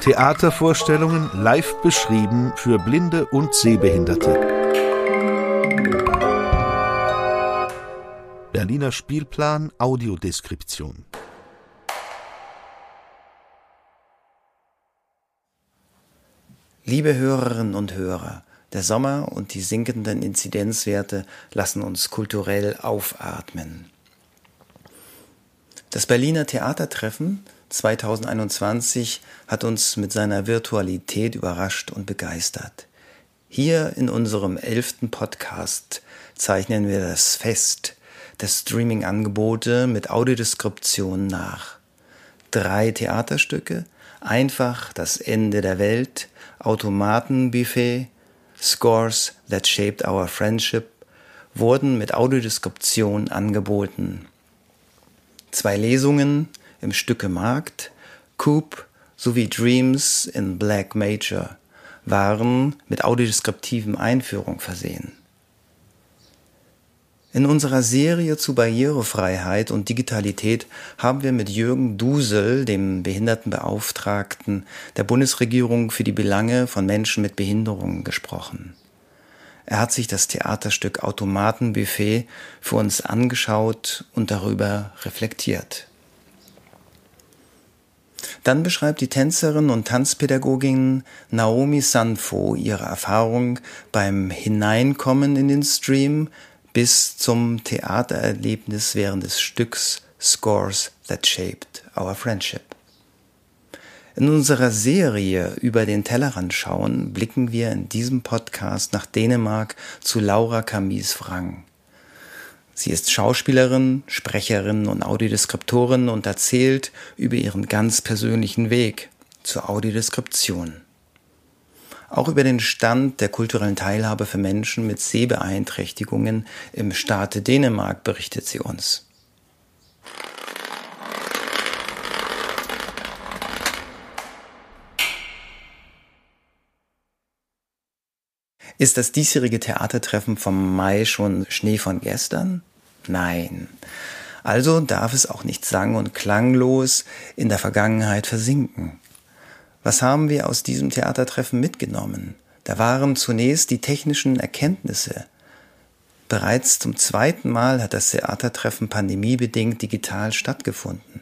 Theatervorstellungen live beschrieben für Blinde und Sehbehinderte. Berliner Spielplan Audiodeskription. Liebe Hörerinnen und Hörer, der Sommer und die sinkenden Inzidenzwerte lassen uns kulturell aufatmen. Das Berliner Theatertreffen 2021 hat uns mit seiner Virtualität überrascht und begeistert. Hier in unserem elften Podcast zeichnen wir das Fest der Streaming-Angebote mit Audiodeskription nach. Drei Theaterstücke, einfach das Ende der Welt, Automatenbuffet, Scores That Shaped Our Friendship wurden mit Audiodeskription angeboten. Zwei Lesungen, im Stücke Markt, Coop sowie Dreams in Black Major waren mit audiodeskriptiven Einführung versehen. In unserer Serie zu Barrierefreiheit und Digitalität haben wir mit Jürgen Dusel, dem Behindertenbeauftragten der Bundesregierung für die Belange von Menschen mit Behinderungen, gesprochen. Er hat sich das Theaterstück Automatenbuffet für uns angeschaut und darüber reflektiert. Dann beschreibt die Tänzerin und Tanzpädagogin Naomi Sanfo ihre Erfahrung beim Hineinkommen in den Stream bis zum Theatererlebnis während des Stücks Scores That Shaped Our Friendship. In unserer Serie über den Tellerrand schauen blicken wir in diesem Podcast nach Dänemark zu Laura Camis Wrang. Sie ist Schauspielerin, Sprecherin und Audiodeskriptorin und erzählt über ihren ganz persönlichen Weg zur Audiodeskription. Auch über den Stand der kulturellen Teilhabe für Menschen mit Sehbeeinträchtigungen im Staate Dänemark berichtet sie uns. Ist das diesjährige Theatertreffen vom Mai schon Schnee von gestern? Nein. Also darf es auch nicht sang- und klanglos in der Vergangenheit versinken. Was haben wir aus diesem Theatertreffen mitgenommen? Da waren zunächst die technischen Erkenntnisse. Bereits zum zweiten Mal hat das Theatertreffen pandemiebedingt digital stattgefunden.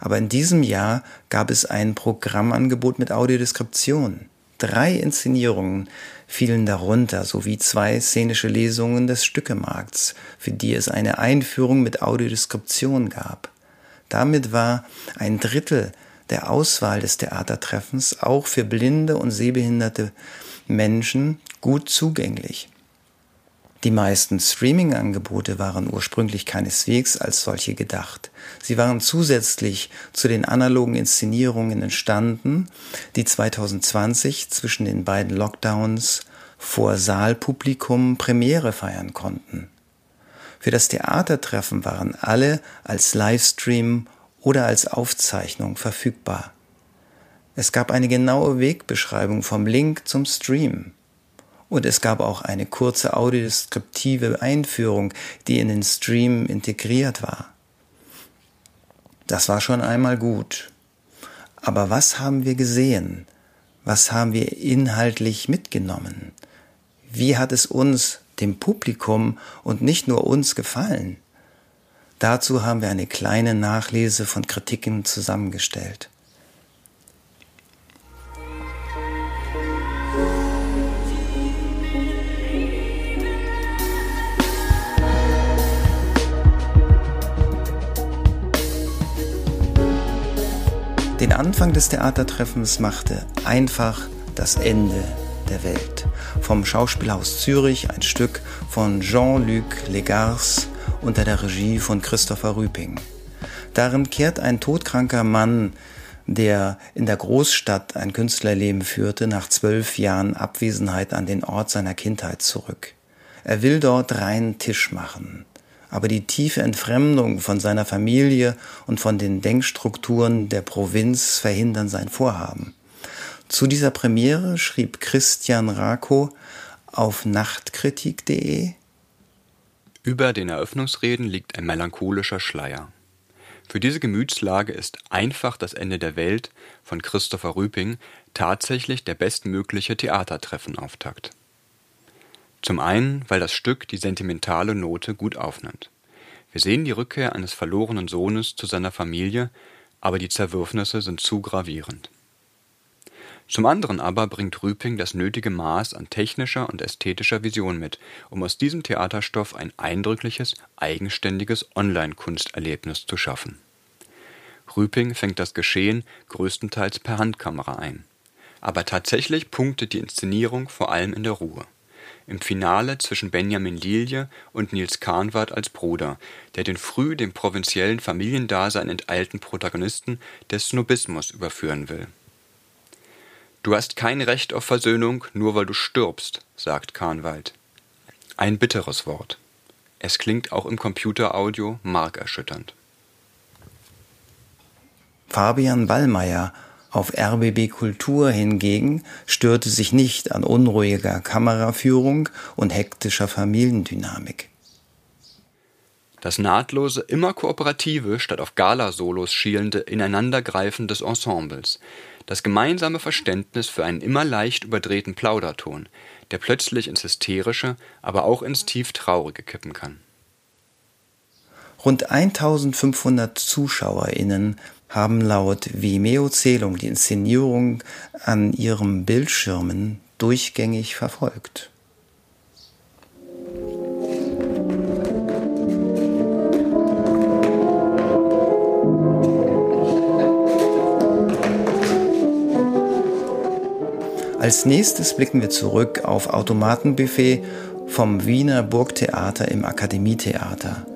Aber in diesem Jahr gab es ein Programmangebot mit Audiodeskription. Drei Inszenierungen fielen darunter sowie zwei szenische Lesungen des Stückemarkts, für die es eine Einführung mit Audiodeskription gab. Damit war ein Drittel der Auswahl des Theatertreffens auch für blinde und sehbehinderte Menschen gut zugänglich. Die meisten Streaming-Angebote waren ursprünglich keineswegs als solche gedacht. Sie waren zusätzlich zu den analogen Inszenierungen entstanden, die 2020 zwischen den beiden Lockdowns vor Saalpublikum Premiere feiern konnten. Für das Theatertreffen waren alle als Livestream oder als Aufzeichnung verfügbar. Es gab eine genaue Wegbeschreibung vom Link zum Stream. Und es gab auch eine kurze audiodeskriptive Einführung, die in den Stream integriert war. Das war schon einmal gut. Aber was haben wir gesehen? Was haben wir inhaltlich mitgenommen? Wie hat es uns, dem Publikum und nicht nur uns gefallen? Dazu haben wir eine kleine Nachlese von Kritiken zusammengestellt. Den Anfang des Theatertreffens machte einfach das Ende der Welt. Vom Schauspielhaus Zürich ein Stück von Jean-Luc Legars unter der Regie von Christopher Rüping. Darin kehrt ein todkranker Mann, der in der Großstadt ein Künstlerleben führte, nach zwölf Jahren Abwesenheit an den Ort seiner Kindheit zurück. Er will dort reinen Tisch machen aber die tiefe Entfremdung von seiner Familie und von den Denkstrukturen der Provinz verhindern sein Vorhaben. Zu dieser Premiere schrieb Christian Rako auf nachtkritik.de Über den Eröffnungsreden liegt ein melancholischer Schleier. Für diese Gemütslage ist Einfach das Ende der Welt von Christopher Rüping tatsächlich der bestmögliche Theatertreffenauftakt. Zum einen, weil das Stück die sentimentale Note gut aufnimmt. Wir sehen die Rückkehr eines verlorenen Sohnes zu seiner Familie, aber die Zerwürfnisse sind zu gravierend. Zum anderen aber bringt Rüping das nötige Maß an technischer und ästhetischer Vision mit, um aus diesem Theaterstoff ein eindrückliches, eigenständiges Online-Kunsterlebnis zu schaffen. Rüping fängt das Geschehen größtenteils per Handkamera ein. Aber tatsächlich punktet die Inszenierung vor allem in der Ruhe. Im Finale zwischen Benjamin Lilie und Nils Kahnwart als Bruder, der den früh dem provinziellen Familiendasein enteilten Protagonisten des Snobismus überführen will. Du hast kein Recht auf Versöhnung, nur weil du stirbst, sagt Kahnwald. Ein bitteres Wort. Es klingt auch im Computeraudio markerschütternd. Fabian Ballmeier auf RBB Kultur hingegen störte sich nicht an unruhiger Kameraführung und hektischer Familiendynamik. Das nahtlose, immer kooperative, statt auf Gala-Solos schielende Ineinandergreifen des Ensembles, das gemeinsame Verständnis für einen immer leicht überdrehten Plauderton, der plötzlich ins Hysterische, aber auch ins tief Traurige kippen kann. Rund 1500 ZuschauerInnen haben laut Vimeo-Zählung die Inszenierung an ihren Bildschirmen durchgängig verfolgt. Als nächstes blicken wir zurück auf Automatenbuffet vom Wiener Burgtheater im Akademietheater.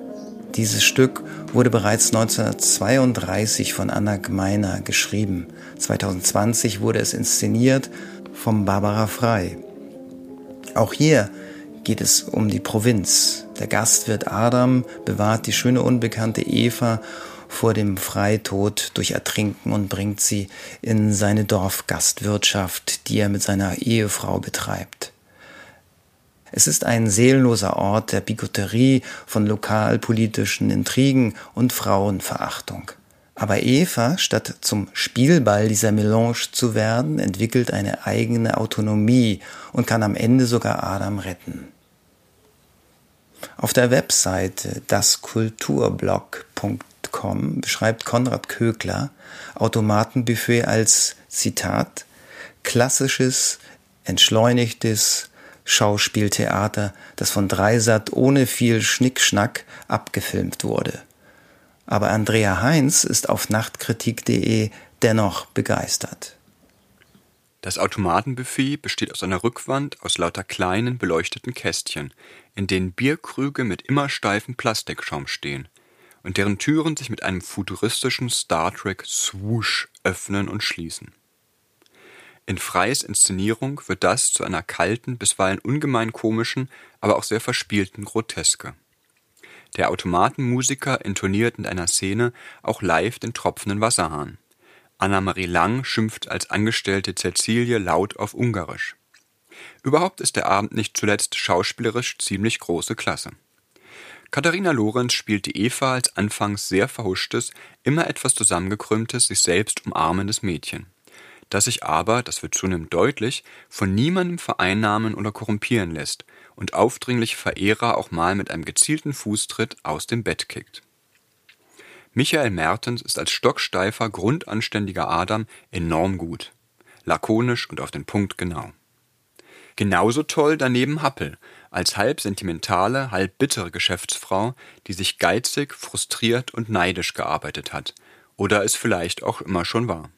Dieses Stück wurde bereits 1932 von Anna Gmeiner geschrieben. 2020 wurde es inszeniert von Barbara Frei. Auch hier geht es um die Provinz. Der Gastwirt Adam bewahrt die schöne unbekannte Eva vor dem Freitod durch Ertrinken und bringt sie in seine Dorfgastwirtschaft, die er mit seiner Ehefrau betreibt. Es ist ein seelenloser Ort der Bigotterie, von lokalpolitischen Intrigen und Frauenverachtung. Aber Eva, statt zum Spielball dieser Melange zu werden, entwickelt eine eigene Autonomie und kann am Ende sogar Adam retten. Auf der Webseite daskulturblog.com beschreibt Konrad Kögler Automatenbuffet als Zitat klassisches, entschleunigtes, Schauspieltheater, das von Dreisat ohne viel Schnickschnack abgefilmt wurde. Aber Andrea Heinz ist auf nachtkritik.de dennoch begeistert. Das Automatenbuffet besteht aus einer Rückwand aus lauter kleinen beleuchteten Kästchen, in denen Bierkrüge mit immer steifen Plastikschaum stehen und deren Türen sich mit einem futuristischen Star Trek Swoosh öffnen und schließen. In Freys Inszenierung wird das zu einer kalten, bisweilen ungemein komischen, aber auch sehr verspielten Groteske. Der Automatenmusiker intoniert in einer Szene auch live den tropfenden Wasserhahn. Anna-Marie Lang schimpft als Angestellte Cäcilie laut auf Ungarisch. Überhaupt ist der Abend nicht zuletzt schauspielerisch ziemlich große Klasse. Katharina Lorenz spielt die Eva als anfangs sehr verhuschtes, immer etwas zusammengekrümmtes, sich selbst umarmendes Mädchen das sich aber, das wird zunehmend deutlich, von niemandem vereinnahmen oder korrumpieren lässt und aufdringliche Verehrer auch mal mit einem gezielten Fußtritt aus dem Bett kickt. Michael Mertens ist als stocksteifer, grundanständiger Adam enorm gut. Lakonisch und auf den Punkt genau. Genauso toll daneben Happel, als halb sentimentale, halb bittere Geschäftsfrau, die sich geizig, frustriert und neidisch gearbeitet hat. Oder es vielleicht auch immer schon war.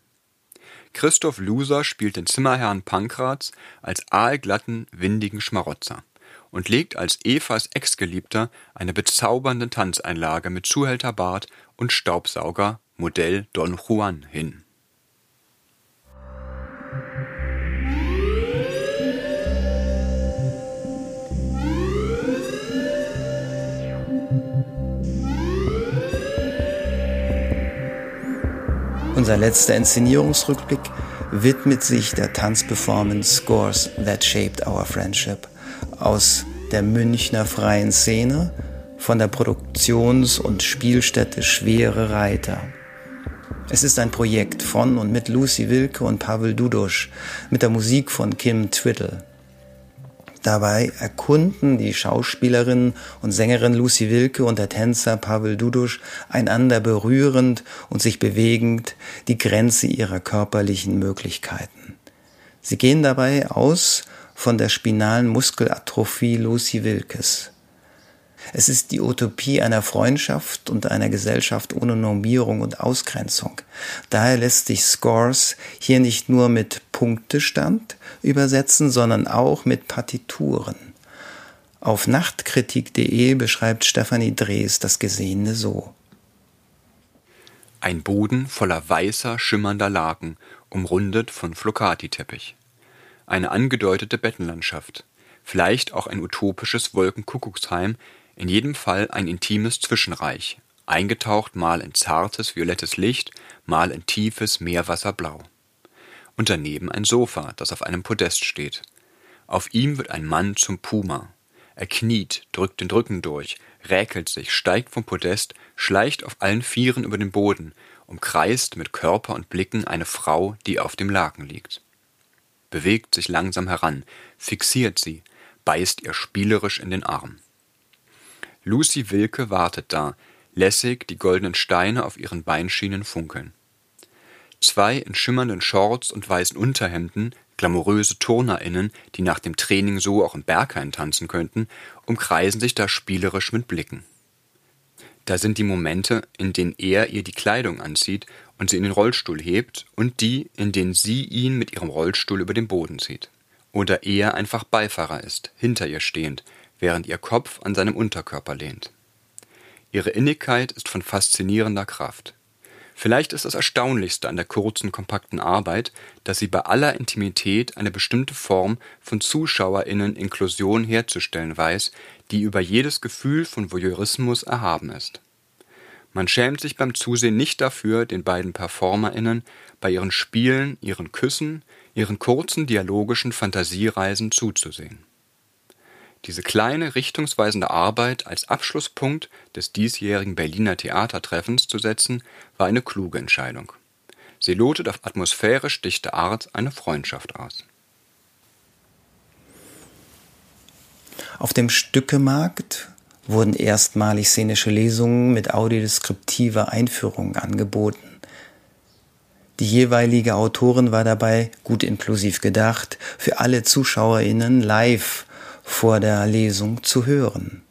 Christoph Luser spielt den Zimmerherrn Pankrats als aalglatten, windigen Schmarotzer und legt als Evas Ex-Geliebter eine bezaubernde Tanzeinlage mit Zuhälterbart und Staubsauger Modell Don Juan hin Unser letzter Inszenierungsrückblick widmet sich der Tanzperformance Scores That Shaped Our Friendship aus der Münchner freien Szene von der Produktions- und Spielstätte Schwere Reiter. Es ist ein Projekt von und mit Lucy Wilke und Pavel Dudosch mit der Musik von Kim Twiddle. Dabei erkunden die Schauspielerin und Sängerin Lucy Wilke und der Tänzer Pavel Dudusch einander berührend und sich bewegend die Grenze ihrer körperlichen Möglichkeiten. Sie gehen dabei aus von der spinalen Muskelatrophie Lucy Wilkes. Es ist die Utopie einer Freundschaft und einer Gesellschaft ohne Normierung und Ausgrenzung. Daher lässt sich Scores hier nicht nur mit Punktestand übersetzen, sondern auch mit Partituren. Auf nachtkritik.de beschreibt Stefanie Drees das Gesehene so. Ein Boden voller weißer, schimmernder Laken, umrundet von Flocati-Teppich. Eine angedeutete Bettenlandschaft. Vielleicht auch ein utopisches Wolkenkuckucksheim, in jedem Fall ein intimes Zwischenreich, eingetaucht mal in zartes violettes Licht, mal in tiefes Meerwasserblau. Und daneben ein Sofa, das auf einem Podest steht. Auf ihm wird ein Mann zum Puma. Er kniet, drückt den Rücken durch, räkelt sich, steigt vom Podest, schleicht auf allen Vieren über den Boden, umkreist mit Körper und Blicken eine Frau, die auf dem Laken liegt. Bewegt sich langsam heran, fixiert sie, beißt ihr spielerisch in den Arm. Lucy Wilke wartet da, lässig die goldenen Steine auf ihren Beinschienen funkeln. Zwei in schimmernden Shorts und weißen Unterhemden, glamouröse TurnerInnen, die nach dem Training so auch im Berghain tanzen könnten, umkreisen sich da spielerisch mit Blicken. Da sind die Momente, in denen er ihr die Kleidung anzieht und sie in den Rollstuhl hebt und die, in denen sie ihn mit ihrem Rollstuhl über den Boden zieht. Oder er einfach Beifahrer ist, hinter ihr stehend, während ihr Kopf an seinem Unterkörper lehnt. Ihre Innigkeit ist von faszinierender Kraft. Vielleicht ist das Erstaunlichste an der kurzen, kompakten Arbeit, dass sie bei aller Intimität eine bestimmte Form von ZuschauerInnen-Inklusion herzustellen weiß, die über jedes Gefühl von Voyeurismus erhaben ist. Man schämt sich beim Zusehen nicht dafür, den beiden PerformerInnen bei ihren Spielen, ihren Küssen, ihren kurzen dialogischen Fantasiereisen zuzusehen. Diese kleine, richtungsweisende Arbeit als Abschlusspunkt des diesjährigen Berliner Theatertreffens zu setzen, war eine kluge Entscheidung. Sie lotet auf atmosphärisch dichte Art eine Freundschaft aus. Auf dem Stückemarkt wurden erstmalig szenische Lesungen mit audiodeskriptiver Einführung angeboten. Die jeweilige Autorin war dabei, gut inklusiv gedacht, für alle ZuschauerInnen live vor der Lesung zu hören.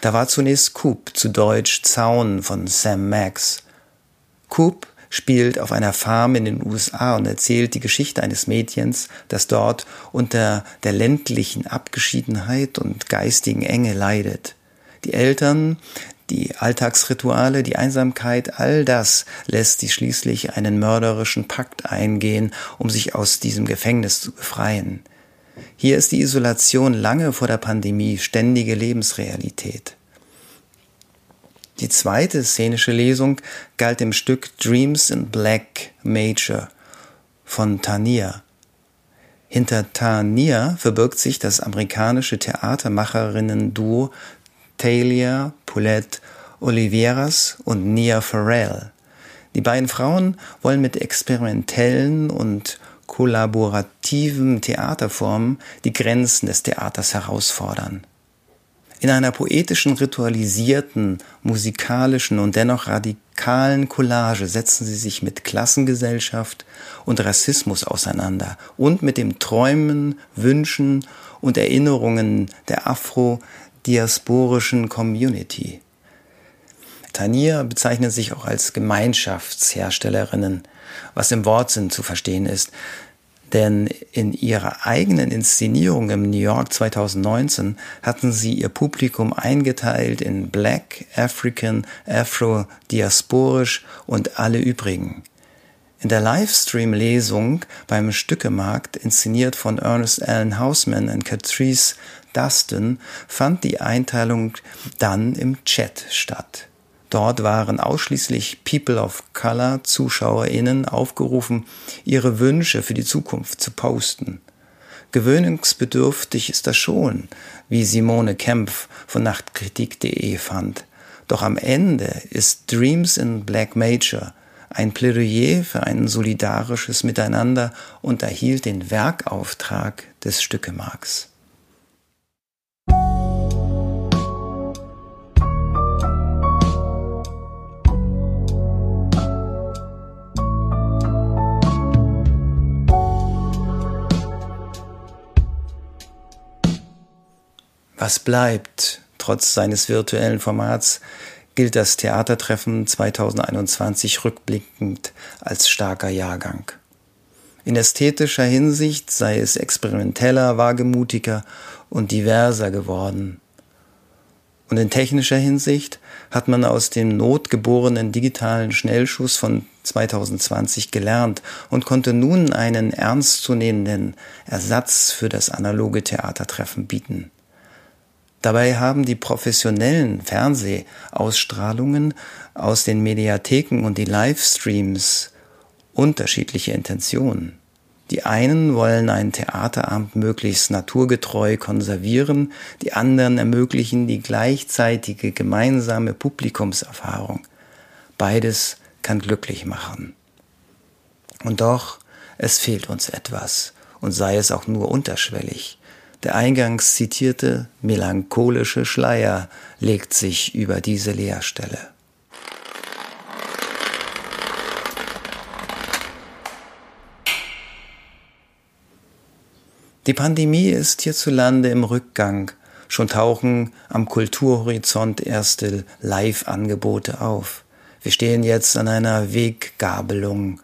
Da war zunächst Coop, zu Deutsch Zaun von Sam Max. Coop spielt auf einer Farm in den USA und erzählt die Geschichte eines Mädchens, das dort unter der ländlichen Abgeschiedenheit und geistigen Enge leidet. Die Eltern, die Alltagsrituale, die Einsamkeit, all das lässt sie schließlich einen mörderischen Pakt eingehen, um sich aus diesem Gefängnis zu befreien. Hier ist die Isolation lange vor der Pandemie ständige Lebensrealität. Die zweite szenische Lesung galt dem Stück Dreams in Black Major von Tania. Hinter Tania verbirgt sich das amerikanische Theatermacherinnen-Duo Talia Paulette Oliveras und Nia Farrell. Die beiden Frauen wollen mit experimentellen und kollaborativen Theaterformen die Grenzen des Theaters herausfordern. In einer poetischen, ritualisierten, musikalischen und dennoch radikalen Collage setzen sie sich mit Klassengesellschaft und Rassismus auseinander und mit dem Träumen, Wünschen und Erinnerungen der afro-diasporischen Community. Tanier bezeichnet sich auch als Gemeinschaftsherstellerinnen, was im Wortsinn zu verstehen ist. Denn in ihrer eigenen Inszenierung im New York 2019 hatten sie ihr Publikum eingeteilt in Black, African, Afro, Diasporisch und alle übrigen. In der Livestream-Lesung beim Stückemarkt, inszeniert von Ernest Allen Hausman und Catrice Dustin, fand die Einteilung dann im Chat statt. Dort waren ausschließlich People of Color ZuschauerInnen aufgerufen, ihre Wünsche für die Zukunft zu posten. Gewöhnungsbedürftig ist das schon, wie Simone Kempf von Nachtkritik.de fand. Doch am Ende ist Dreams in Black Major ein Plädoyer für ein solidarisches Miteinander und erhielt den Werkauftrag des Stückemarks. Was bleibt, trotz seines virtuellen Formats, gilt das Theatertreffen 2021 rückblickend als starker Jahrgang. In ästhetischer Hinsicht sei es experimenteller, wagemutiger und diverser geworden. Und in technischer Hinsicht hat man aus dem notgeborenen digitalen Schnellschuss von 2020 gelernt und konnte nun einen ernstzunehmenden Ersatz für das analoge Theatertreffen bieten. Dabei haben die professionellen Fernsehausstrahlungen aus den Mediatheken und die Livestreams unterschiedliche Intentionen. Die einen wollen einen Theaterabend möglichst naturgetreu konservieren, die anderen ermöglichen die gleichzeitige gemeinsame Publikumserfahrung. Beides kann glücklich machen. Und doch, es fehlt uns etwas, und sei es auch nur unterschwellig. Der eingangs zitierte melancholische Schleier legt sich über diese Leerstelle. Die Pandemie ist hierzulande im Rückgang. Schon tauchen am Kulturhorizont erste Live-Angebote auf. Wir stehen jetzt an einer Weggabelung.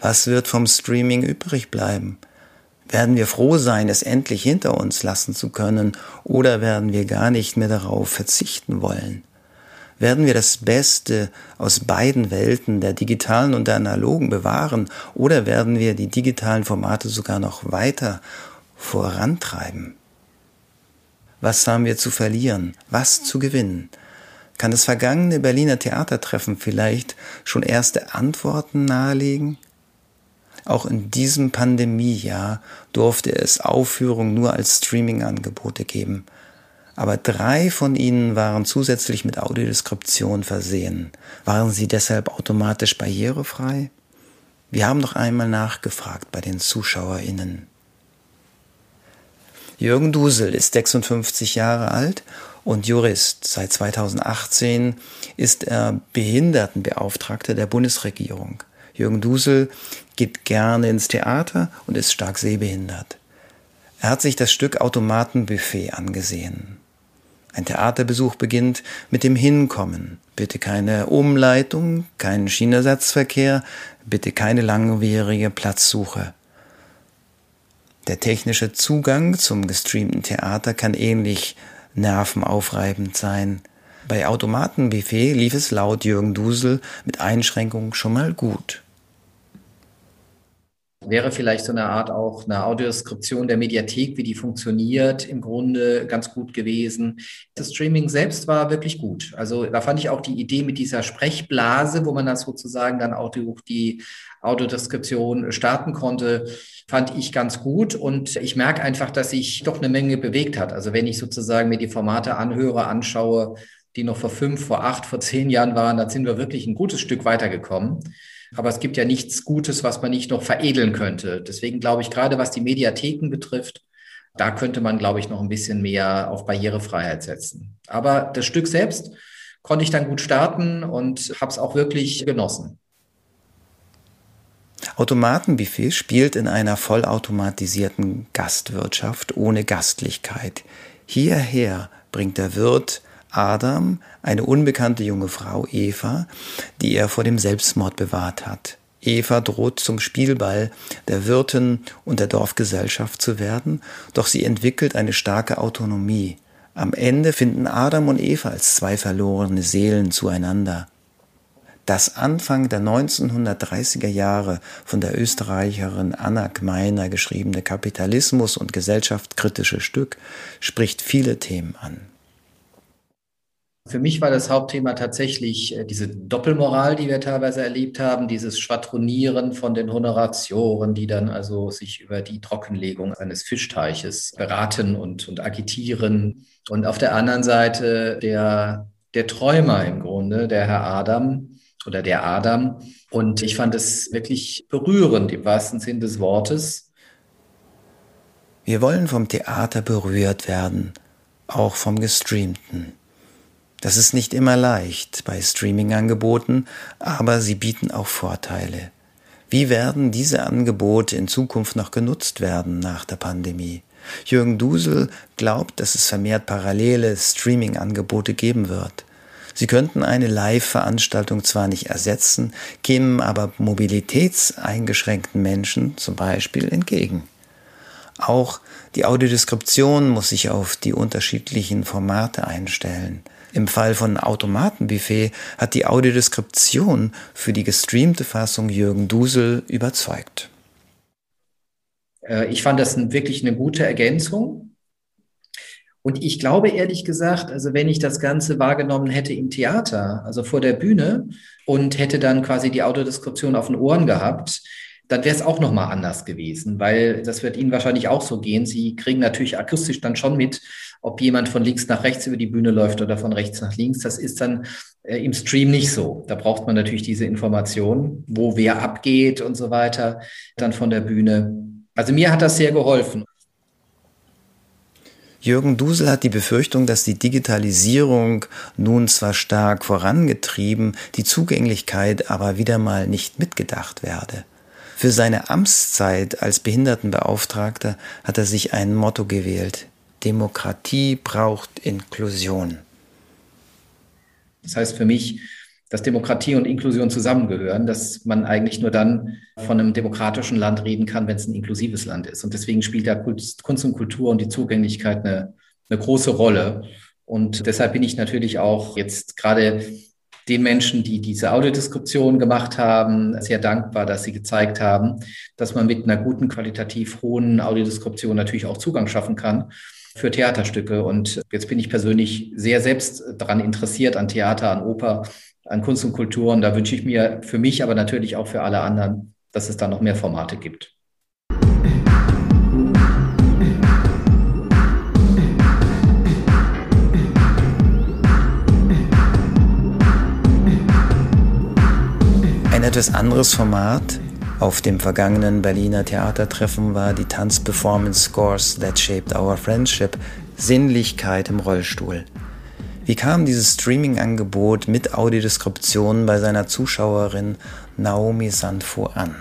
Was wird vom Streaming übrig bleiben? Werden wir froh sein, es endlich hinter uns lassen zu können, oder werden wir gar nicht mehr darauf verzichten wollen? Werden wir das Beste aus beiden Welten, der digitalen und der analogen, bewahren, oder werden wir die digitalen Formate sogar noch weiter vorantreiben? Was haben wir zu verlieren? Was zu gewinnen? Kann das vergangene Berliner Theatertreffen vielleicht schon erste Antworten nahelegen? Auch in diesem Pandemiejahr durfte es Aufführungen nur als Streaming-Angebote geben. Aber drei von ihnen waren zusätzlich mit Audiodeskription versehen. Waren sie deshalb automatisch barrierefrei? Wir haben noch einmal nachgefragt bei den ZuschauerInnen. Jürgen Dusel ist 56 Jahre alt und Jurist. Seit 2018 ist er Behindertenbeauftragter der Bundesregierung. Jürgen Dusel geht gerne ins Theater und ist stark sehbehindert. Er hat sich das Stück Automatenbuffet angesehen. Ein Theaterbesuch beginnt mit dem Hinkommen. Bitte keine Umleitung, keinen Schienersatzverkehr, bitte keine langwierige Platzsuche. Der technische Zugang zum gestreamten Theater kann ähnlich nervenaufreibend sein. Bei Automatenbuffet lief es laut Jürgen Dusel mit Einschränkungen schon mal gut. Wäre vielleicht so eine Art auch eine Audioskription der Mediathek, wie die funktioniert, im Grunde ganz gut gewesen. Das Streaming selbst war wirklich gut. Also da fand ich auch die Idee mit dieser Sprechblase, wo man dann sozusagen dann auch die, die Audiodeskription starten konnte, fand ich ganz gut. Und ich merke einfach, dass sich doch eine Menge bewegt hat. Also wenn ich sozusagen mir die Formate anhöre, anschaue, die noch vor fünf, vor acht, vor zehn Jahren waren, dann sind wir wirklich ein gutes Stück weitergekommen. Aber es gibt ja nichts Gutes, was man nicht noch veredeln könnte. Deswegen glaube ich, gerade was die Mediatheken betrifft, da könnte man, glaube ich, noch ein bisschen mehr auf Barrierefreiheit setzen. Aber das Stück selbst konnte ich dann gut starten und habe es auch wirklich genossen. Automatenbuffet spielt in einer vollautomatisierten Gastwirtschaft ohne Gastlichkeit. Hierher bringt der Wirt Adam eine unbekannte junge Frau, Eva, die er vor dem Selbstmord bewahrt hat. Eva droht zum Spielball der Wirtin und der Dorfgesellschaft zu werden, doch sie entwickelt eine starke Autonomie. Am Ende finden Adam und Eva als zwei verlorene Seelen zueinander. Das Anfang der 1930er Jahre von der Österreicherin Anna Gmeiner geschriebene Kapitalismus und gesellschaftskritische Stück spricht viele Themen an. Für mich war das Hauptthema tatsächlich äh, diese Doppelmoral, die wir teilweise erlebt haben, dieses Schwadronieren von den Honoratioren, die dann also sich über die Trockenlegung eines Fischteiches beraten und, und agitieren. Und auf der anderen Seite der, der Träumer im Grunde, der Herr Adam oder der Adam. Und ich fand es wirklich berührend im wahrsten Sinn des Wortes. Wir wollen vom Theater berührt werden, auch vom Gestreamten. Das ist nicht immer leicht bei Streaming-Angeboten, aber sie bieten auch Vorteile. Wie werden diese Angebote in Zukunft noch genutzt werden nach der Pandemie? Jürgen Dusel glaubt, dass es vermehrt parallele Streaming-Angebote geben wird. Sie könnten eine Live-Veranstaltung zwar nicht ersetzen, kämen aber mobilitätseingeschränkten Menschen zum Beispiel entgegen. Auch die Audiodeskription muss sich auf die unterschiedlichen Formate einstellen. Im Fall von Automatenbuffet hat die Audiodeskription für die gestreamte Fassung Jürgen Dusel überzeugt. Äh, ich fand das wirklich eine gute Ergänzung. Und ich glaube ehrlich gesagt, also wenn ich das Ganze wahrgenommen hätte im Theater, also vor der Bühne und hätte dann quasi die Audiodeskription auf den Ohren gehabt, dann wäre es auch nochmal anders gewesen, weil das wird Ihnen wahrscheinlich auch so gehen. Sie kriegen natürlich akustisch dann schon mit, ob jemand von links nach rechts über die Bühne läuft oder von rechts nach links. Das ist dann äh, im Stream nicht so. Da braucht man natürlich diese Information, wo wer abgeht und so weiter, dann von der Bühne. Also mir hat das sehr geholfen. Jürgen Dusel hat die Befürchtung, dass die Digitalisierung nun zwar stark vorangetrieben, die Zugänglichkeit aber wieder mal nicht mitgedacht werde. Für seine Amtszeit als Behindertenbeauftragter hat er sich ein Motto gewählt. Demokratie braucht Inklusion. Das heißt für mich, dass Demokratie und Inklusion zusammengehören, dass man eigentlich nur dann von einem demokratischen Land reden kann, wenn es ein inklusives Land ist. Und deswegen spielt da Kunst und Kultur und die Zugänglichkeit eine, eine große Rolle. Und deshalb bin ich natürlich auch jetzt gerade den Menschen, die diese Audiodeskription gemacht haben, sehr dankbar, dass sie gezeigt haben, dass man mit einer guten, qualitativ hohen Audiodeskription natürlich auch Zugang schaffen kann für Theaterstücke. Und jetzt bin ich persönlich sehr selbst daran interessiert, an Theater, an Oper, an Kunst und Kultur. Und da wünsche ich mir für mich, aber natürlich auch für alle anderen, dass es da noch mehr Formate gibt. Etwas anderes Format auf dem vergangenen Berliner Theatertreffen war die Tanzperformance Scores That Shaped Our Friendship Sinnlichkeit im Rollstuhl. Wie kam dieses Streaming-Angebot mit Audiodeskription bei seiner Zuschauerin Naomi Sandfo an?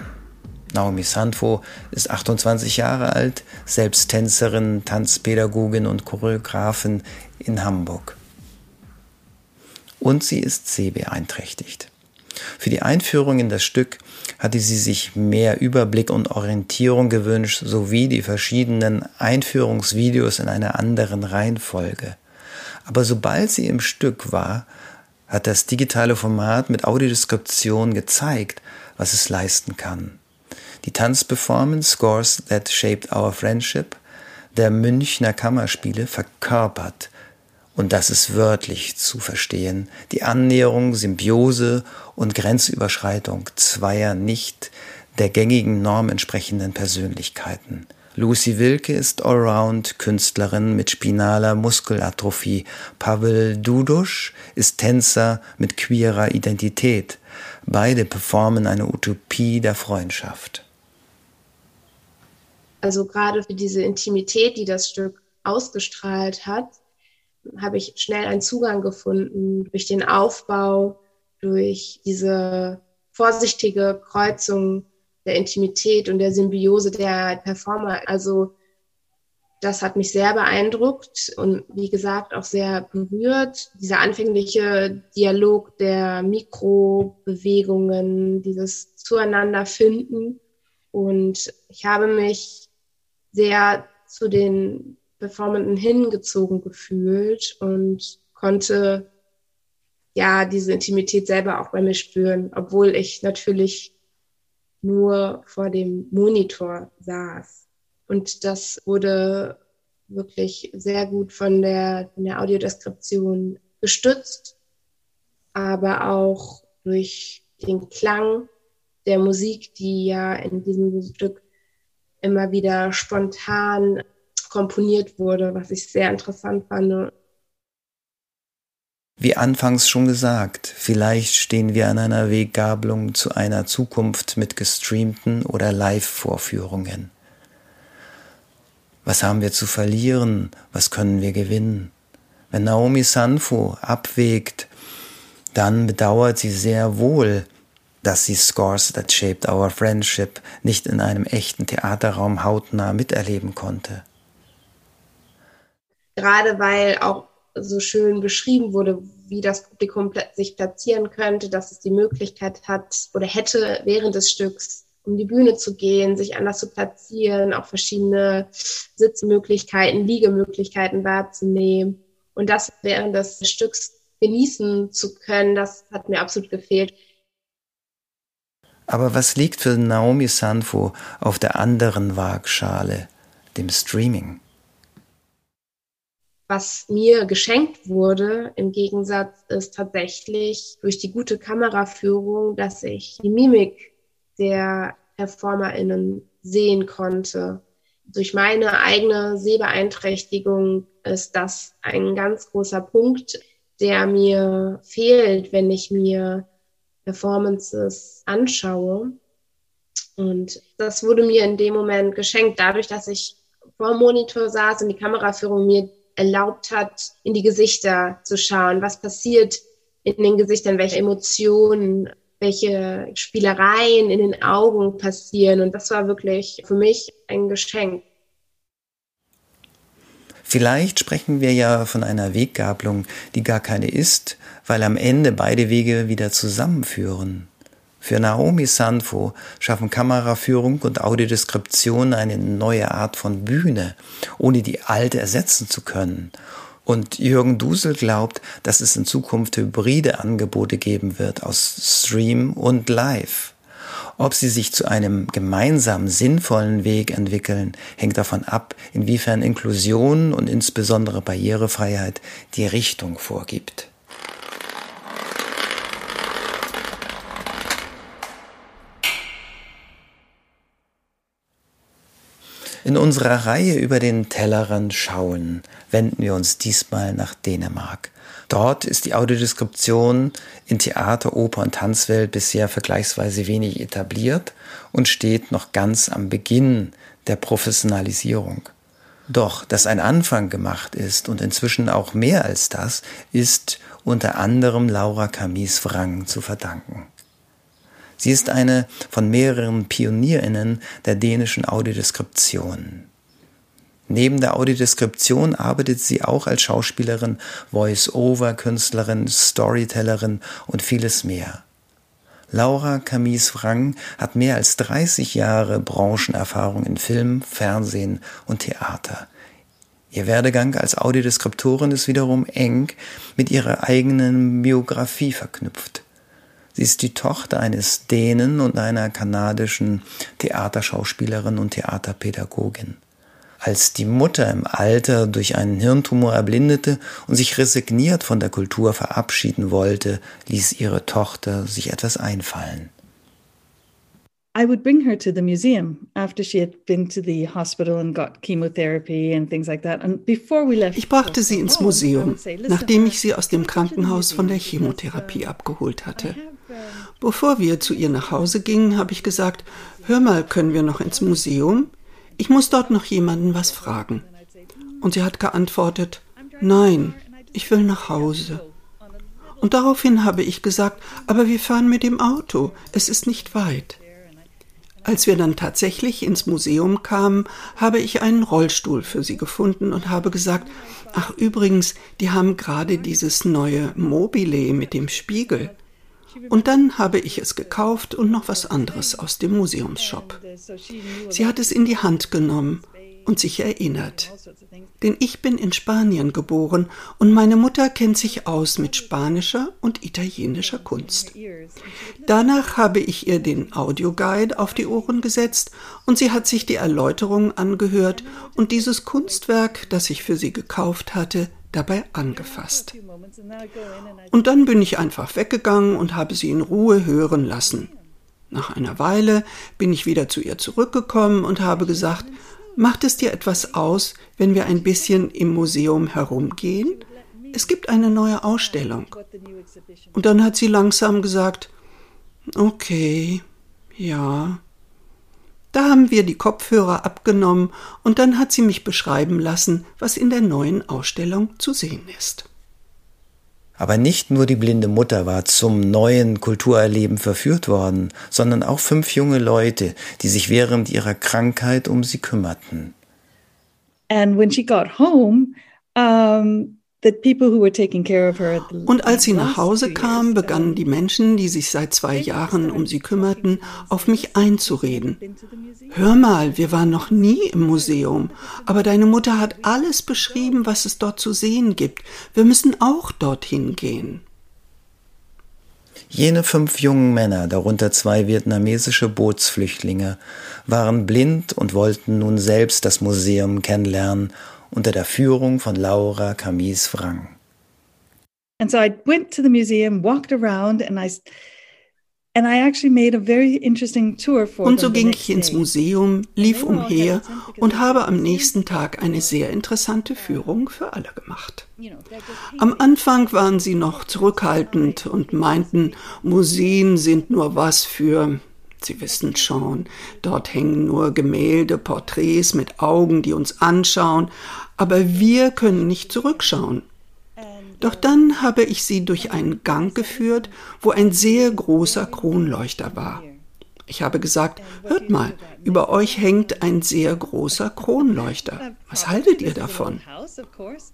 Naomi Sandfo ist 28 Jahre alt, selbst Tänzerin, Tanzpädagogin und Choreografin in Hamburg. Und sie ist sehbeeinträchtigt. Für die Einführung in das Stück hatte sie sich mehr Überblick und Orientierung gewünscht, sowie die verschiedenen Einführungsvideos in einer anderen Reihenfolge. Aber sobald sie im Stück war, hat das digitale Format mit Audiodeskription gezeigt, was es leisten kann. Die Tanzperformance Scores That Shaped Our Friendship der Münchner Kammerspiele verkörpert und das ist wörtlich zu verstehen, die Annäherung, Symbiose und Grenzüberschreitung zweier nicht der gängigen Norm entsprechenden Persönlichkeiten. Lucy Wilke ist Allround-Künstlerin mit spinaler Muskelatrophie. Pavel Dudusch ist Tänzer mit queerer Identität. Beide performen eine Utopie der Freundschaft. Also gerade für diese Intimität, die das Stück ausgestrahlt hat, habe ich schnell einen Zugang gefunden durch den Aufbau, durch diese vorsichtige Kreuzung der Intimität und der Symbiose der Performer. Also das hat mich sehr beeindruckt und wie gesagt auch sehr berührt. Dieser anfängliche Dialog der Mikrobewegungen, dieses Zueinanderfinden. Und ich habe mich sehr zu den Performenden hingezogen gefühlt und konnte ja diese Intimität selber auch bei mir spüren, obwohl ich natürlich nur vor dem Monitor saß. Und das wurde wirklich sehr gut von der, von der Audiodeskription gestützt, aber auch durch den Klang der Musik, die ja in diesem Stück immer wieder spontan komponiert wurde, was ich sehr interessant fand. Wie anfangs schon gesagt, vielleicht stehen wir an einer Weggabelung zu einer Zukunft mit gestreamten oder Live-Vorführungen. Was haben wir zu verlieren? Was können wir gewinnen? Wenn Naomi Sanfo abwägt, dann bedauert sie sehr wohl, dass sie Scores That Shaped Our Friendship nicht in einem echten Theaterraum hautnah miterleben konnte. Gerade weil auch so schön beschrieben wurde, wie das Publikum sich platzieren könnte, dass es die Möglichkeit hat oder hätte, während des Stücks um die Bühne zu gehen, sich anders zu platzieren, auch verschiedene Sitzmöglichkeiten, Liegemöglichkeiten wahrzunehmen. Und das während des Stücks genießen zu können, das hat mir absolut gefehlt. Aber was liegt für Naomi Sanfo auf der anderen Waagschale, dem Streaming? Was mir geschenkt wurde, im Gegensatz ist tatsächlich durch die gute Kameraführung, dass ich die Mimik der PerformerInnen sehen konnte. Durch meine eigene Sehbeeinträchtigung ist das ein ganz großer Punkt, der mir fehlt, wenn ich mir Performances anschaue. Und das wurde mir in dem Moment geschenkt, dadurch, dass ich vor dem Monitor saß und die Kameraführung mir erlaubt hat, in die Gesichter zu schauen, was passiert in den Gesichtern, welche Emotionen, welche Spielereien in den Augen passieren. Und das war wirklich für mich ein Geschenk. Vielleicht sprechen wir ja von einer Weggabelung, die gar keine ist, weil am Ende beide Wege wieder zusammenführen. Für Naomi Sanfo schaffen Kameraführung und Audiodeskription eine neue Art von Bühne, ohne die alte ersetzen zu können. Und Jürgen Dusel glaubt, dass es in Zukunft hybride Angebote geben wird aus Stream und Live. Ob sie sich zu einem gemeinsamen sinnvollen Weg entwickeln, hängt davon ab, inwiefern Inklusion und insbesondere Barrierefreiheit die Richtung vorgibt. In unserer Reihe über den Tellerrand schauen wenden wir uns diesmal nach Dänemark. Dort ist die Audiodeskription in Theater, Oper und Tanzwelt bisher vergleichsweise wenig etabliert und steht noch ganz am Beginn der Professionalisierung. Doch, dass ein Anfang gemacht ist und inzwischen auch mehr als das, ist unter anderem Laura Camis Wrang zu verdanken. Sie ist eine von mehreren Pionierinnen der dänischen Audiodeskription. Neben der Audiodeskription arbeitet sie auch als Schauspielerin, Voice-Over-Künstlerin, Storytellerin und vieles mehr. Laura Camis Wrang hat mehr als 30 Jahre Branchenerfahrung in Film, Fernsehen und Theater. Ihr Werdegang als Audiodeskriptorin ist wiederum eng mit ihrer eigenen Biografie verknüpft. Sie ist die Tochter eines Dänen und einer kanadischen Theaterschauspielerin und Theaterpädagogin als die Mutter im Alter durch einen Hirntumor erblindete und sich resigniert von der Kultur verabschieden wollte, ließ ihre Tochter sich etwas einfallen. I would bring her to the museum after she had been to the hospital and got chemotherapy and things like that. And before we left, ich brachte sie ins Museum, nachdem ich sie aus dem Krankenhaus von der Chemotherapie abgeholt hatte. Bevor wir zu ihr nach Hause gingen, habe ich gesagt, hör mal, können wir noch ins Museum? Ich muss dort noch jemanden was fragen. Und sie hat geantwortet, nein, ich will nach Hause. Und daraufhin habe ich gesagt, aber wir fahren mit dem Auto, es ist nicht weit. Als wir dann tatsächlich ins Museum kamen, habe ich einen Rollstuhl für sie gefunden und habe gesagt, ach übrigens, die haben gerade dieses neue Mobile mit dem Spiegel. Und dann habe ich es gekauft und noch was anderes aus dem Museumsshop. Sie hat es in die Hand genommen und sich erinnert. Denn ich bin in Spanien geboren und meine Mutter kennt sich aus mit spanischer und italienischer Kunst. Danach habe ich ihr den Audioguide auf die Ohren gesetzt und sie hat sich die Erläuterungen angehört und dieses Kunstwerk, das ich für sie gekauft hatte, dabei angefasst. Und dann bin ich einfach weggegangen und habe sie in Ruhe hören lassen. Nach einer Weile bin ich wieder zu ihr zurückgekommen und habe gesagt, macht es dir etwas aus, wenn wir ein bisschen im Museum herumgehen? Es gibt eine neue Ausstellung. Und dann hat sie langsam gesagt, okay, ja. Da haben wir die Kopfhörer abgenommen und dann hat sie mich beschreiben lassen, was in der neuen Ausstellung zu sehen ist. Aber nicht nur die blinde Mutter war zum neuen Kulturerleben verführt worden, sondern auch fünf junge Leute, die sich während ihrer Krankheit um sie kümmerten. And when she got home, um, und als sie nach Hause kam, begannen die Menschen, die sich seit zwei Jahren um sie kümmerten, auf mich einzureden. Hör mal, wir waren noch nie im Museum, aber deine Mutter hat alles beschrieben, was es dort zu sehen gibt. Wir müssen auch dorthin gehen. Jene fünf jungen Männer, darunter zwei vietnamesische Bootsflüchtlinge, waren blind und wollten nun selbst das Museum kennenlernen unter der Führung von Laura Camis Wrang. And so I went to the museum, walked around and I And I actually made a very interesting tour for und so ging ich ins Museum, lief umher und habe am nächsten Tag eine sehr interessante Führung für alle gemacht. Am Anfang waren sie noch zurückhaltend und meinten, Museen sind nur was für Sie wissen schon, dort hängen nur Gemälde, Porträts mit Augen, die uns anschauen, aber wir können nicht zurückschauen. Doch dann habe ich sie durch einen Gang geführt, wo ein sehr großer Kronleuchter war. Ich habe gesagt, hört mal, über euch hängt ein sehr großer Kronleuchter. Was haltet ihr davon?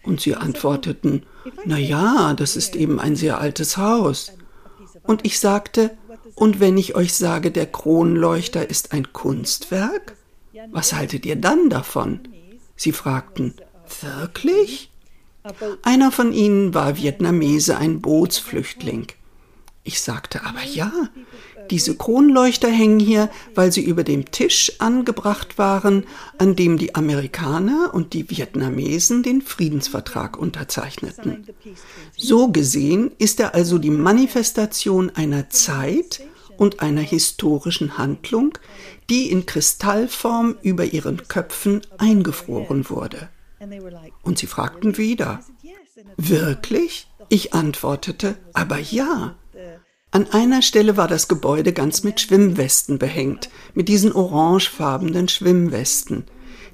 Und sie antworteten, na ja, das ist eben ein sehr altes Haus. Und ich sagte, und wenn ich euch sage, der Kronleuchter ist ein Kunstwerk? Was haltet ihr dann davon? Sie fragten, wirklich? Einer von ihnen war Vietnamese, ein Bootsflüchtling. Ich sagte aber ja, diese Kronleuchter hängen hier, weil sie über dem Tisch angebracht waren, an dem die Amerikaner und die Vietnamesen den Friedensvertrag unterzeichneten. So gesehen ist er also die Manifestation einer Zeit und einer historischen Handlung, die in Kristallform über ihren Köpfen eingefroren wurde. Und sie fragten wieder, wirklich? Ich antwortete, aber ja. An einer Stelle war das Gebäude ganz mit Schwimmwesten behängt, mit diesen orangefarbenen Schwimmwesten.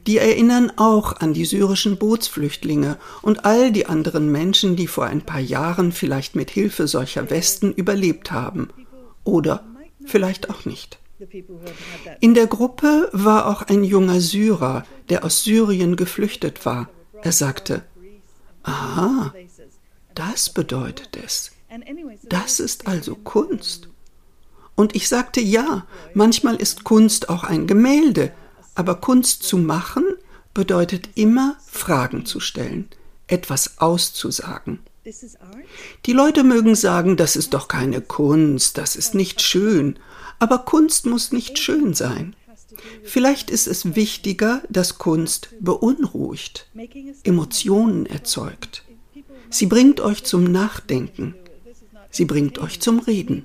Die erinnern auch an die syrischen Bootsflüchtlinge und all die anderen Menschen, die vor ein paar Jahren vielleicht mit Hilfe solcher Westen überlebt haben. Oder vielleicht auch nicht. In der Gruppe war auch ein junger Syrer, der aus Syrien geflüchtet war. Er sagte, aha, das bedeutet es. Das ist also Kunst. Und ich sagte, ja, manchmal ist Kunst auch ein Gemälde, aber Kunst zu machen bedeutet immer Fragen zu stellen, etwas auszusagen. Die Leute mögen sagen, das ist doch keine Kunst, das ist nicht schön, aber Kunst muss nicht schön sein. Vielleicht ist es wichtiger, dass Kunst beunruhigt, Emotionen erzeugt. Sie bringt euch zum Nachdenken. Sie bringt euch zum Reden.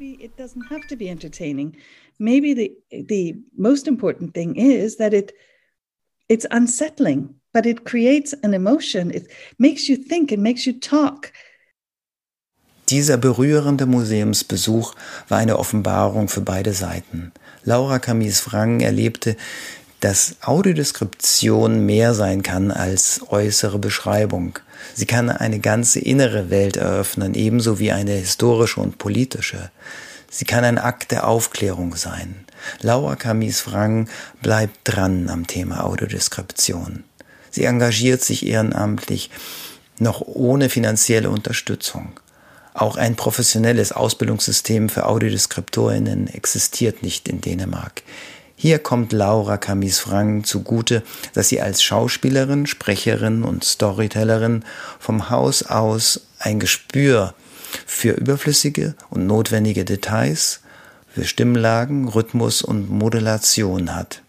Maybe the, the most important thing is that it, it's unsettling, but it creates an emotion. It makes you think, it makes you talk. Dieser berührende Museumsbesuch war eine Offenbarung für beide Seiten. Laura Camis Frang erlebte, dass Audiodeskription mehr sein kann als äußere Beschreibung. Sie kann eine ganze innere Welt eröffnen, ebenso wie eine historische und politische. Sie kann ein Akt der Aufklärung sein. Laura Camis Frang bleibt dran am Thema Audiodeskription. Sie engagiert sich ehrenamtlich, noch ohne finanzielle Unterstützung. Auch ein professionelles Ausbildungssystem für Audiodeskriptorinnen existiert nicht in Dänemark. Hier kommt Laura Camis Frang zugute, dass sie als Schauspielerin, Sprecherin und Storytellerin vom Haus aus ein Gespür für überflüssige und notwendige Details, für Stimmlagen, Rhythmus und Modulation hat.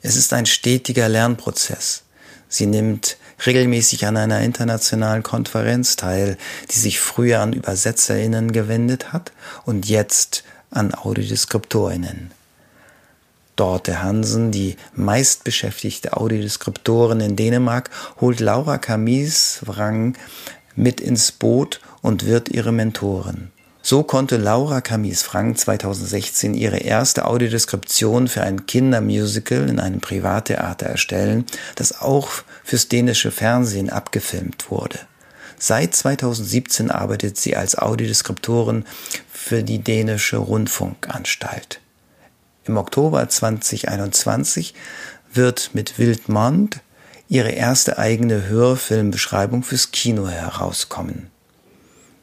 Es ist ein stetiger Lernprozess. Sie nimmt regelmäßig an einer internationalen Konferenz teil, die sich früher an ÜbersetzerInnen gewendet hat und jetzt an AudiodeskriptorInnen. Dorte Hansen, die meistbeschäftigte Audiodeskriptorin in Dänemark, holt Laura Camis Wrang mit ins Boot und wird ihre Mentorin. So konnte Laura Camis Frank 2016 ihre erste Audiodeskription für ein Kindermusical in einem Privattheater erstellen, das auch fürs dänische Fernsehen abgefilmt wurde. Seit 2017 arbeitet sie als Audiodeskriptorin für die dänische Rundfunkanstalt. Im Oktober 2021 wird mit Wildmond ihre erste eigene Hörfilmbeschreibung fürs Kino herauskommen.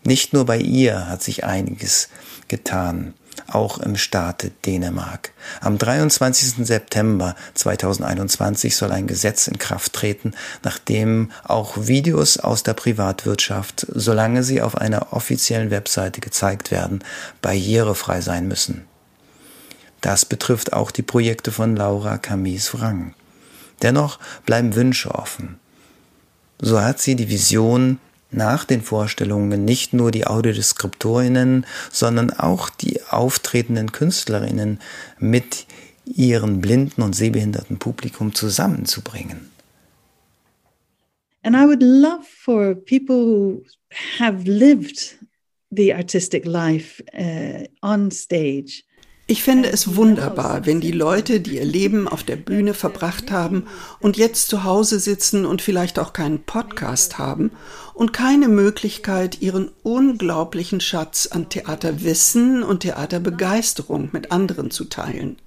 Nicht nur bei ihr hat sich einiges getan, auch im Staate Dänemark. Am 23. September 2021 soll ein Gesetz in Kraft treten, nachdem auch Videos aus der Privatwirtschaft, solange sie auf einer offiziellen Webseite gezeigt werden, barrierefrei sein müssen. Das betrifft auch die Projekte von Laura Camis Wrang. Dennoch bleiben Wünsche offen. So hat sie die Vision, nach den Vorstellungen nicht nur die Audiodeskriptorinnen, sondern auch die auftretenden Künstlerinnen mit ihren blinden und sehbehinderten Publikum zusammenzubringen. And I would love for people who have lived the artistic life uh, on stage ich fände es wunderbar, wenn die Leute, die ihr Leben auf der Bühne verbracht haben und jetzt zu Hause sitzen und vielleicht auch keinen Podcast haben und keine Möglichkeit, ihren unglaublichen Schatz an Theaterwissen und Theaterbegeisterung mit anderen zu teilen.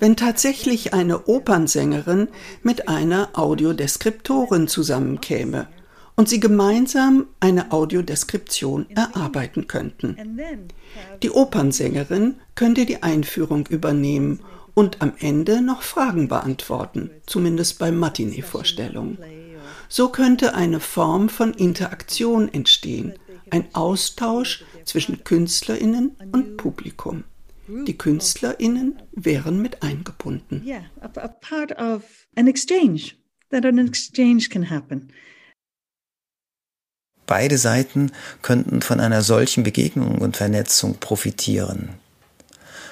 Wenn tatsächlich eine Opernsängerin mit einer Audiodeskriptorin zusammenkäme und sie gemeinsam eine Audiodeskription erarbeiten könnten. Die Opernsängerin könnte die Einführung übernehmen und am Ende noch Fragen beantworten, zumindest bei Matinee-Vorstellungen. So könnte eine Form von Interaktion entstehen, ein Austausch zwischen Künstlerinnen und Publikum. Die Künstlerinnen wären mit eingebunden. Yeah, a, a part of an exchange, that an exchange can happen. Beide Seiten könnten von einer solchen Begegnung und Vernetzung profitieren.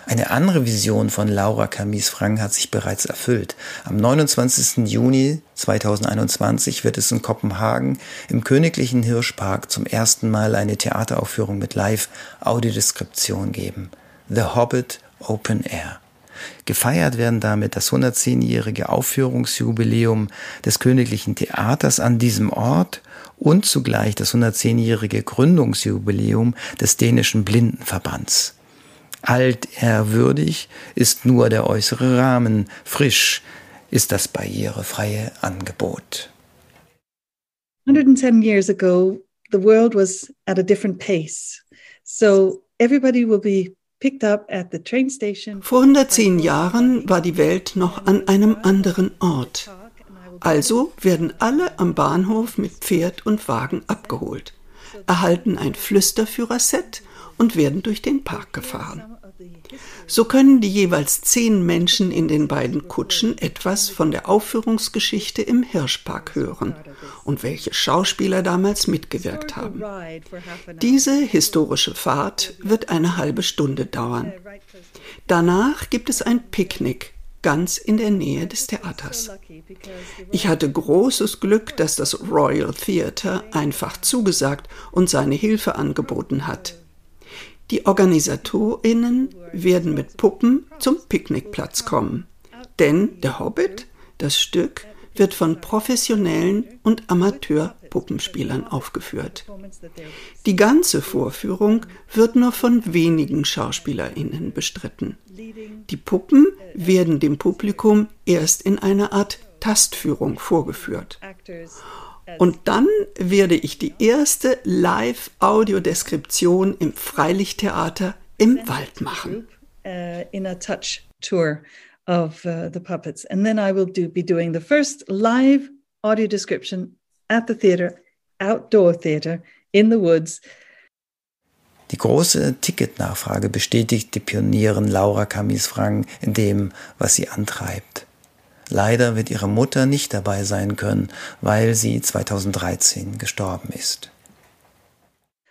Eine andere Vision von Laura Camis Frank hat sich bereits erfüllt. Am 29. Juni 2021 wird es in Kopenhagen im Königlichen Hirschpark zum ersten Mal eine Theateraufführung mit Live-Audiodeskription geben. The Hobbit Open Air. Gefeiert werden damit das 110-jährige Aufführungsjubiläum des Königlichen Theaters an diesem Ort und zugleich das 110-jährige Gründungsjubiläum des dänischen Blindenverbands. Altehrwürdig ist nur der äußere Rahmen, frisch ist das barrierefreie Angebot. 110 years ago, the world was at a different pace. So everybody will be vor 110 Jahren war die Welt noch an einem anderen Ort. Also werden alle am Bahnhof mit Pferd und Wagen abgeholt, erhalten ein Flüsterführerset und werden durch den Park gefahren. So können die jeweils zehn Menschen in den beiden Kutschen etwas von der Aufführungsgeschichte im Hirschpark hören und welche Schauspieler damals mitgewirkt haben. Diese historische Fahrt wird eine halbe Stunde dauern. Danach gibt es ein Picknick ganz in der Nähe des Theaters. Ich hatte großes Glück, dass das Royal Theatre einfach zugesagt und seine Hilfe angeboten hat. Die Organisatorinnen werden mit Puppen zum Picknickplatz kommen. Denn der Hobbit, das Stück, wird von professionellen und Amateur-Puppenspielern aufgeführt. Die ganze Vorführung wird nur von wenigen SchauspielerInnen bestritten. Die Puppen werden dem Publikum erst in einer Art Tastführung vorgeführt. Und dann werde ich die erste Live-Audiodeskription im Freilichttheater im Wald machen. Uh, in a touch tour of uh, the puppets. And then I will do, be doing the first live audio description at the theater, outdoor theater, in the woods. Die große Ticketnachfrage bestätigt die Pionierin Laura Camis Frang in dem, was sie antreibt. Leider wird ihre Mutter nicht dabei sein können, weil sie 2013 gestorben ist.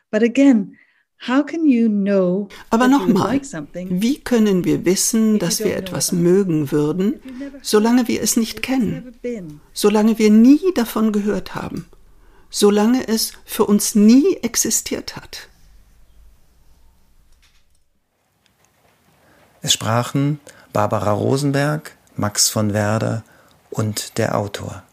But again, how can you know Aber nochmal, wie können wir wissen, dass wir etwas mögen würden, solange wir es nicht kennen, solange wir nie davon gehört haben, solange es für uns nie existiert hat? Es sprachen Barbara Rosenberg, Max von Werder und der Autor.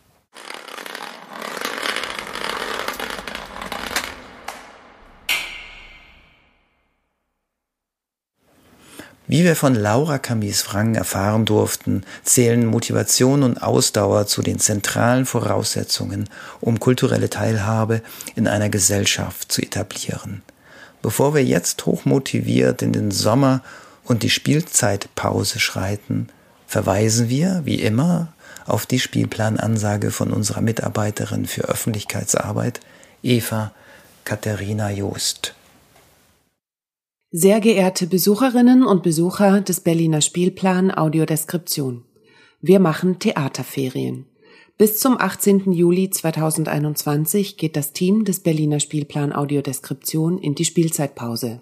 Wie wir von Laura Camis Frang erfahren durften, zählen Motivation und Ausdauer zu den zentralen Voraussetzungen, um kulturelle Teilhabe in einer Gesellschaft zu etablieren. Bevor wir jetzt hochmotiviert in den Sommer und die Spielzeitpause schreiten, verweisen wir, wie immer, auf die Spielplanansage von unserer Mitarbeiterin für Öffentlichkeitsarbeit, Eva Katharina Joost. Sehr geehrte Besucherinnen und Besucher des Berliner Spielplan Audiodeskription. Wir machen Theaterferien. Bis zum 18. Juli 2021 geht das Team des Berliner Spielplan Audiodeskription in die Spielzeitpause.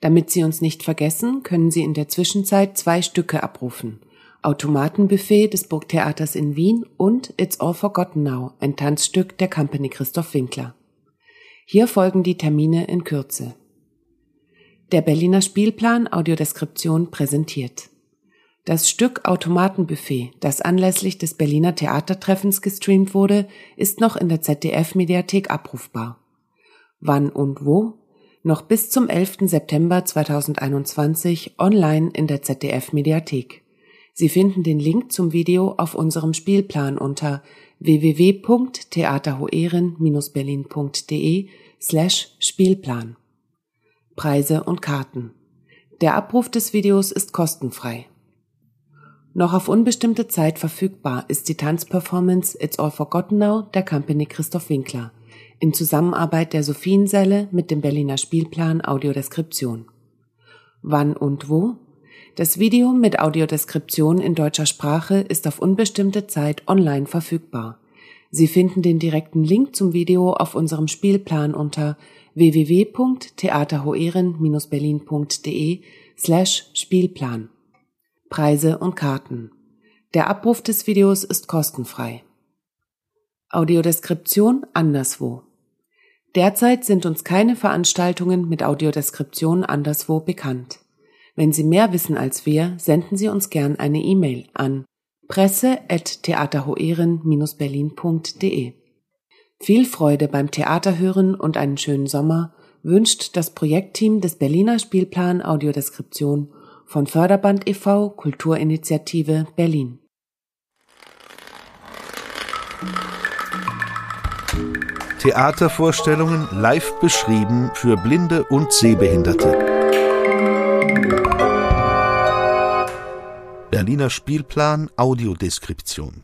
Damit Sie uns nicht vergessen, können Sie in der Zwischenzeit zwei Stücke abrufen. Automatenbuffet des Burgtheaters in Wien und It's All Forgotten Now, ein Tanzstück der Company Christoph Winkler. Hier folgen die Termine in Kürze. Der Berliner Spielplan Audiodeskription präsentiert. Das Stück Automatenbuffet, das anlässlich des Berliner Theatertreffens gestreamt wurde, ist noch in der ZDF-Mediathek abrufbar. Wann und wo? Noch bis zum 11. September 2021 online in der ZDF-Mediathek. Sie finden den Link zum Video auf unserem Spielplan unter www.theaterhoeren-berlin.de slash Spielplan. Preise und Karten. Der Abruf des Videos ist kostenfrei. Noch auf unbestimmte Zeit verfügbar ist die Tanzperformance It's All Forgotten Now der Company Christoph Winkler in Zusammenarbeit der Sophiensäle mit dem Berliner Spielplan Audiodeskription. Wann und wo? Das Video mit Audiodeskription in deutscher Sprache ist auf unbestimmte Zeit online verfügbar. Sie finden den direkten Link zum Video auf unserem Spielplan unter www.theaterhoeren-berlin.de slash Spielplan. Preise und Karten. Der Abruf des Videos ist kostenfrei. Audiodeskription anderswo. Derzeit sind uns keine Veranstaltungen mit Audiodeskription anderswo bekannt. Wenn Sie mehr wissen als wir, senden Sie uns gern eine E-Mail an presse.theaterhoeren-berlin.de. Viel Freude beim Theaterhören und einen schönen Sommer wünscht das Projektteam des Berliner Spielplan Audiodeskription von Förderband e.V. Kulturinitiative Berlin. Theatervorstellungen live beschrieben für Blinde und Sehbehinderte. Berliner Spielplan Audiodeskription